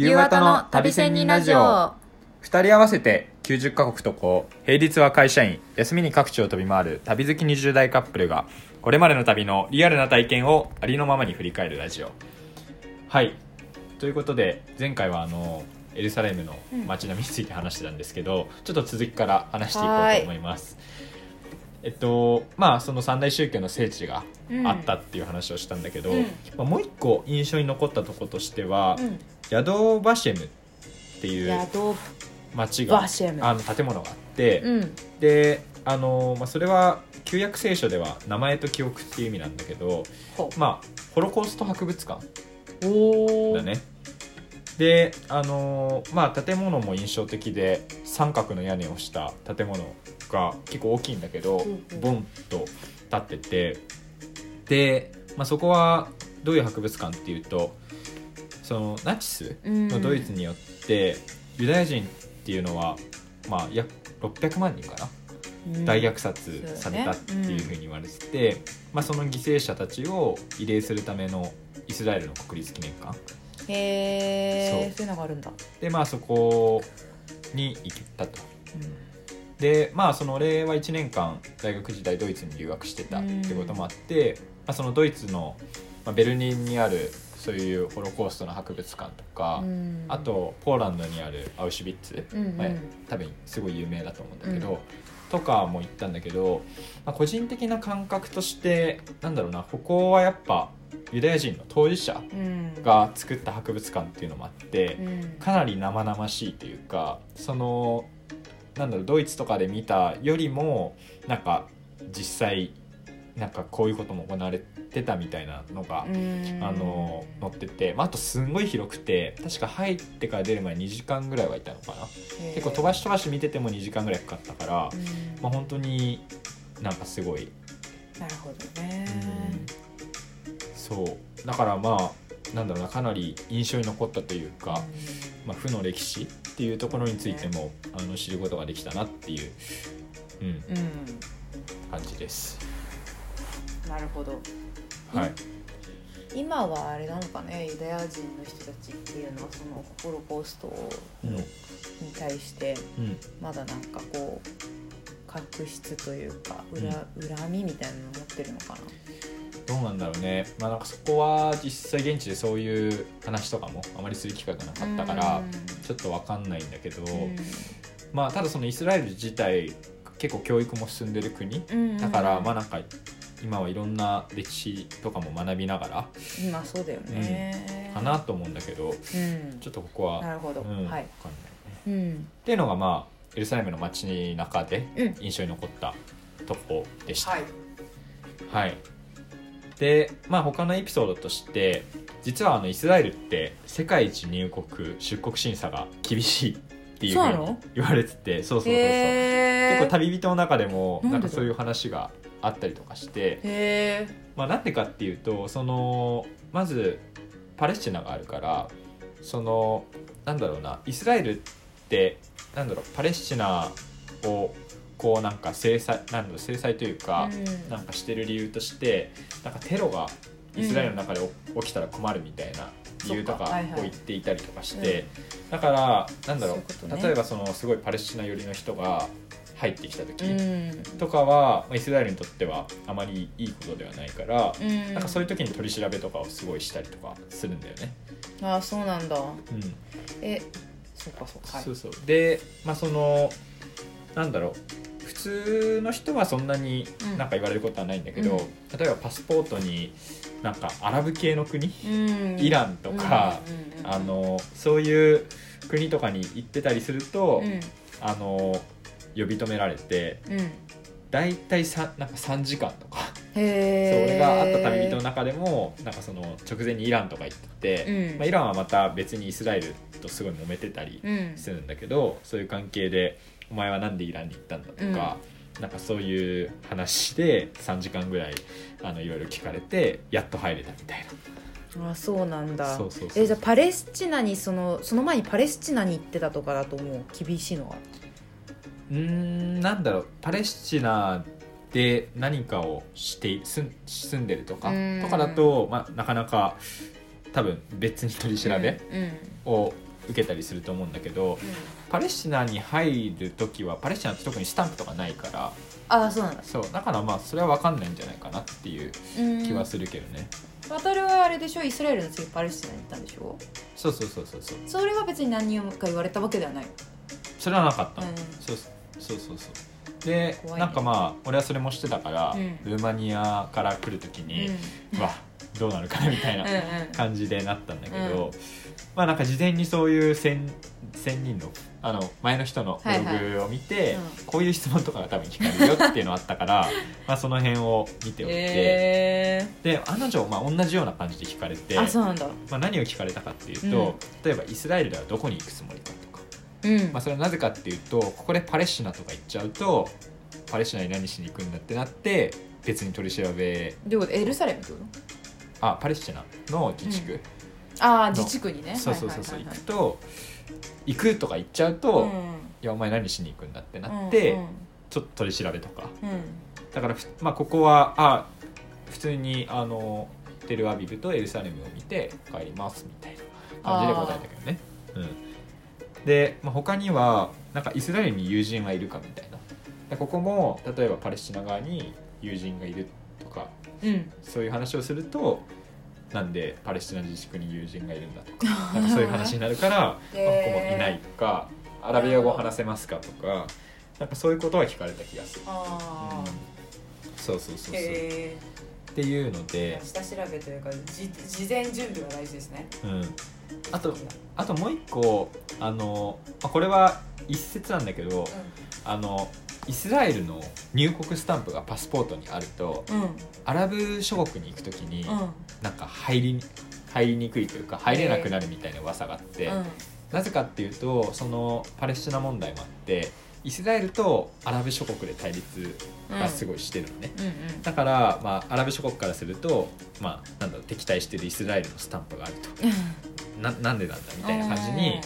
夕方の旅仙人ラジオ。2人合わせて90カ国渡航平日は会社員休みに各地を飛び回る旅好き20代カップルがこれまでの旅のリアルな体験をありのままに振り返るラジオ。はい。ということで前回はあのエルサレムの街並みについて話してたんですけど、ちょっと続きから話していこうと思います。えっとまあその三大宗教の聖地があったっていう話をしたんだけど、うん。まあ、もう一個印象に残ったとことしては、うんヤドバシェムっていう宿町があの建物があって、うん。であの、まあ、それは旧約聖書では名前と記憶っていう意味なんだけど、ほまあ、ホロコースト博物館だね。であのまあ建物も印象的で三角の屋根をした建物が結構大きいんだけど、うんうん。ボンと立っててで、まあ、そこはどういう博物館っていうとそのナチスのドイツによって、ユダヤ人っていうのは、まあ、約600万人かな、大虐殺されたっていうふうに言われてて、まあ、その犠牲者たちを慰霊するためのイスラエルの国立記念館？へえそう。いうのがあるんだ。でまあそこに行ったと。でまあその俺は1年間大学時代ドイツに留学してたってこともあって、まあ、そのドイツの、まあ、ベルリンにあるそういうホロコーストの博物館とか、うん。あとポーランドにあるアウシュビッツ、うんうん。まあ多分すごい有名だと思うんだけど、うん。とかも行ったんだけど、まあ、個人的な感覚としてなんだろうなここはやっぱユダヤ人の当事者うん。が作った博物館っていうのもあって、うん。かなり生々しいというかそのなんだろうドイツとかで見たよりもなんか実際なんかこういうことも行われてたみたいなのが、うん。あの載ってて、まあ、あとすんごい広くて確か入ってから出る前2時間ぐらいはいたのかな。結構飛ばし飛ばし見てても2時間ぐらいかかったから、うん。まあ本当になんかすごい、なるほどね。そう。だからまあなんだろうなかなり印象に残ったというか、まあ、負の歴史っていうところについてもあの知ることができたなっていう、うん、うん。うん。感じです。なるほど。はい、今はあれなのかねユダヤ人の人たちっていうのはそのホロコーストうんに対してうん。まだなんかこう確執というか恨,、恨みみたいなの持ってるのかな？どうなんだろうね、まあ、なんかそこは実際現地でそういう話とかもあまりする機会がなかったからうん。ちょっと分かんないんだけど、うん。まあただそのイスラエル自体結構教育も進んでる国うん。だからまあなんか今はいろんな歴史とかも学びながら今そうだよね、かなと思うんだけどうん。ちょっとここはなるほど、うん、分かんないはい、ね。うん。っていうのがまあエルサレムの街中でうん。印象に残ったとこでした。はい。はい、でまあ他のエピソードとして実はあのイスラエルって世界一入国出国審査が厳しいっていうふうに言われててそうそうそうそう、へ結構旅人の中でもなんかそういう話があったりとかして、まあ、なんでかっていうとそのまずパレスチナがあるからそのなんだろうなイスラエルってなんだろうパレスチナをこうなんか制裁なんだろう制裁というか、うん。なんかしてる理由としてなんかテロがイスラエルの中で起きたら困るみたいな理由とかを言っていたりとかして、だからなんだろうね。例えばそのすごいパレスチナ寄りの人が入ってきた時うん。とかは、まあイスラエルにとってはあまりいいことではないから、うん。なんかそういう時に取り調べとかをすごいしたりとかするんだよね。ああそうなんだ。うん。えそうかそうか。はいそうそう。でまあそのなんだろう。普通の人はそんなにうん。なんか言われることはないんだけど、うん。例えばパスポートになんかアラブ系の国、うん。イランとか、うんうんうん。あのそういう国とかに行ってたりすると、うん。あの呼び止められてうん。大体さなんか3時間とか、そう俺が会った旅人の中でもなんかその直前にイランとか行ってて、うん。まあ、イランはまた別にイスラエルとすごい揉めてたりうん。するんだけど、そういう関係で「お前はなんでイランに行ったんだ」とか、なんかそういう話で3時間ぐらいあのいろいろ聞かれてやっと入れたみたいな。あそうなんだ。そうそうそう。えじゃあパレスチナにそのその前にパレスチナに行ってたとかだともう？厳しいのはうーんなんだろうパレスチナで何かをして住ん住んでるとかうん。とかだと、まあ、なかなか多分別に取り調べうん。を受けたりすると思うんだけどパレスチナに入る時はパレスチナって特にスタンプとかないからああそうなんだ。そうだからまあそれは分かんないんじゃないかなっていう気はするけどね、渡るはあれでしょ？イスラエルの次パレスチナに行ったんでしょ？そうそうそうそうそう。それは別に何か言われたわけではない。それはなかったの、うん。そうそうそうそうで、怖いね。なんかまあ俺はそれもしてたから、うん。ルーマニアから来る時うん。に、うわどうなるかなみたいなうんうん。感じでなったんだけど、うん。まあなんか事前にそういう千千人のあの前の人のブログを見て、はいはいうん。こういう質問とかが多分聞かれるよっていうのあったから まあその辺を見ておいて、え。で案の定まあ同じような感じで聞かれてー、あそうなんだ。まあ、何を聞かれたかっていうと、例えばイスラエルではどこに行くつもりかと。か、うん。まあ、それはなぜかっていうとここでパレスチナとか行っちゃうとパレスチナに何しに行くんだってなって別に取り調べどういうことエルサレムってこあパレスチナの自治区、とああ自治区にね。そうそうそうそう、はいはい行くと行くとか言っちゃうと、はいはいいやお前何しに行くんだってうんなって、うん。ちょっと取り調べとか。うん。だからふ、まあ、ここはあ普通にあのテルアビブとエルサレムを見て帰りますみたいな感じで答えたけどね、うん、で、まあ、他にはなんかイスラエルに友人はいるかみたいな。でここも例えばパレスチナ側に友人がいるとかうん。そういう話をするとなんでパレスチナ自治区に友人がいるんだとか なんかそういう話になるから、まあ、ここもいないとかアラビア語話せますかとかなんかそういうことは聞かれた気がする。あうん。そうそうそうそう、へっていうので、下調べというかじ事前準備が大事ですね。うん、あとあともう一個あの、まあ、これは一説なんだけどあのイスラエルの入国スタンプがパスポートにあるとうんうん。アラブ諸国に行く時に、うん。なんか入り入りにくいというか入れなくなるみたいな噂があって、うん。なぜかっていうとそのパレスチナ問題もあってイスラエルとアラブ諸国で対立がすごいしてるのね、うんうん。だから、まあ、アラブ諸国からすると、まあ、なんだろう敵対してるイスラエルのスタンプがあると。ななんでなんだみたいな感じに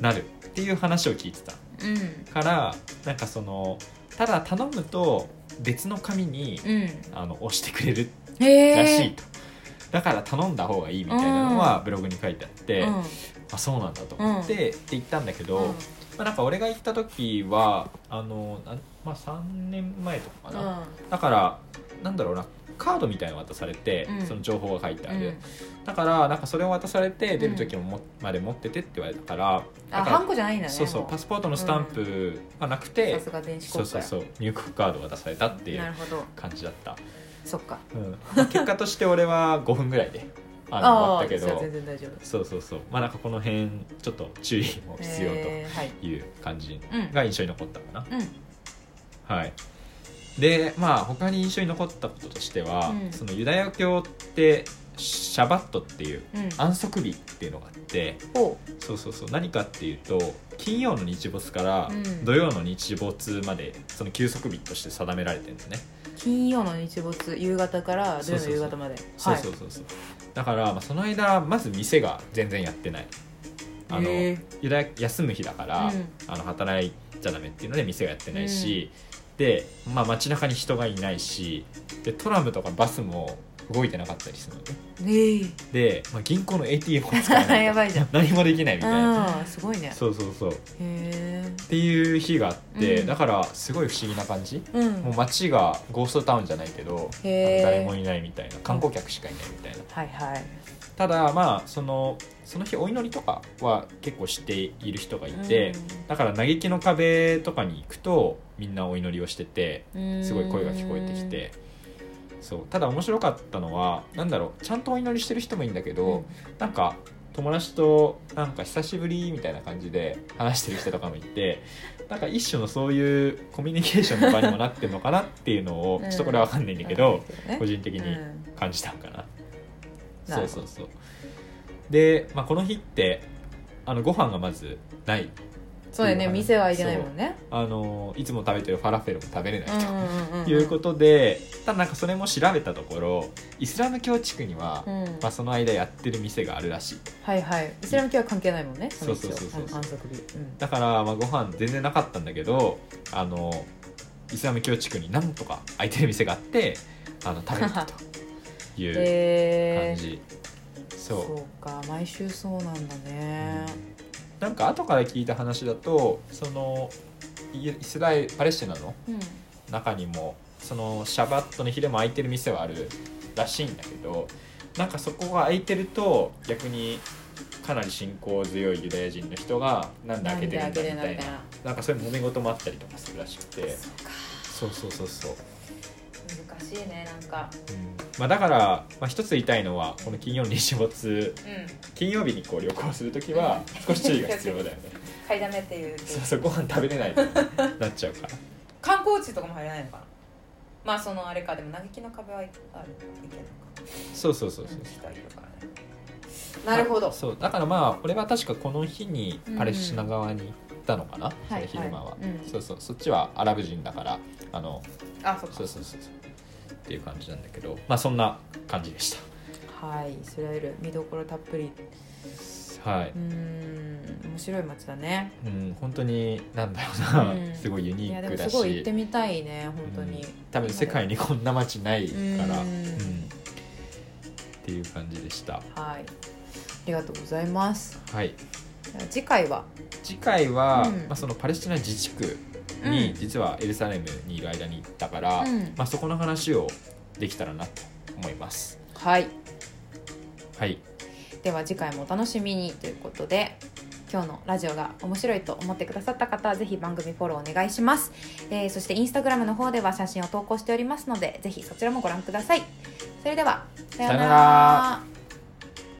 なるっていう話を聞いてたうん。からなんかそのただ頼むと別の紙に、うん。あの押してくれるらしいと、だから頼んだ方がいいみたいなのはうん。ブログに書いてあって、うん。あそうなんだと思って、って言ったんだけど、うんまあ、なんか俺が行った時はあのまあ、3年前とかかな、だからなんだろうなカードみたいなの渡されて、うん。その情報が書いてある、うん。だからなんかそれを渡されて出る時もも、まで持っててって言われたからあハンコじゃないんだねそうそうもパスポートのスタンプがなくてさ、すが電子そうそうそう入国カードが出されたっていう感じだった、そっか。うん。まあ結果として俺は5分ぐらいであの終わったけど。全然大丈夫。そうそうそう。まあなんかこの辺ちょっと注意も必要とい。う感じうんが印象に残ったかな、うん。はい。でまあ他に印象に残ったこととしては、うん。そのユダヤ教ってシャバットっていううん。安息日っていうのがあってほそうそうそう。何かっていうと金曜の日没からうん。土曜の日没までその休息日として定められてるんだね、う金曜の日没夕方から土曜の夕方まで。そうそうそうそうだから、まあ、その間まず店が全然やってない。あのへー。ユダヤ休む日だから、うん。あの働いちゃダメっていうので店がやってないし、で、まあ、街中に人がいないしでトラムとかバスも動いてなかったりするのね。ねで、まあ、銀行の ATM も使えない やばいじゃん。何もできないみたいな。すごいね。そうそうそう。っへえ。ていう日があって、うん。だからすごい不思議な感じ。うん。もう街がゴーストタウンじゃないけど誰もいないみたいな。観光客しかいないみたいな。はいはい。ただまあそのその日お祈りとかは結構している人がいて、だから嘆きの壁とかに行くとみんなお祈りをしててうん。すごい声が聞こえてきてそうただ面白かったのはなんだろうちゃんとお祈りしてる人もいいんだけど、なんか友達となんか久しぶりみたいな感じで話してる人とかもいてなんか一種のそういうコミュニケーションの場にもなってるのかなっていうのをうん。ちょっとこれは分かんないんだけど、うん。個人的にうん。感じたのかな、なるほど。そうそうそう。で、まあ、この日ってあのご飯がまずないそうだよね。店は開いてないもんね。あのいつも食べてるファラフェルも食べれないと、うんうんうんいうことでただなんかそれも調べたところイスラム教地区には、うん。まあ、その間やってる店があるらしい。はいはい。イスラム教は関係ないもんねのそうそうそうそう。安息日。うん。だから、まあ、ご飯全然なかったんだけどあのイスラム教地区に何とか空いてる店があってあの食べるという 感じ、そう。そうか毎週そうなんだねなんか後から聞いた話だとそのイイスラエルパレスチナのうん。中にもそのシャバットの日でも空いてる店はあるらしいんだけどなんかそこが空いてると逆にかなり信仰強いユダヤ人の人がなんで開けてるんだみたいな。なんかそういう揉め事もあったりとかするらしくて。そうか。そうそうそうそう、難しいねなんか。うん。まあ、だから、まあ、一つ言いたいのはこの金曜日没うん。金曜日にこう旅行する時は少し注意が必要だよね。買いだめっていうそうそうご飯食べれないとなっちゃうから。観光地とかも入れないのかな？まあそのあれかでも嘆きの壁はあるいけるのか。そうそうそうそう。人いるからね。なるほど。そうだからまあ俺は確かこの日にパレスチナ側に行ったのかな、その昼間は、はいはいうん。そうそうそっちはアラブ人だからあのあそうそうそうそうっていう感じなんだけどまあそんな感じでしはいイスラエル見どころたっぷり。たはい。うーん面白い街だね。うん本当になんだろうな、うん。すごいユいニークだやでもすごい行っしてみたいね本当に、うん多分世界にこんな街ないから、うん。うん。っていう感じでした。はい。ありがとうございます。はい。次回は？次回は、うん。まあ、そのパレスチナ自治区うんに実はエルサレムにいる間に行ったから、うん。まあ、そこの話をできたらなと思います。はい。はい。では次回もお楽しみにということで今日のラジオが面白いと思ってくださった方はぜひ番組フォローお願いします、えーそしてインスタグラムの方では写真を投稿しておりますのでぜひそちらもご覧ください。それではさようなさようなら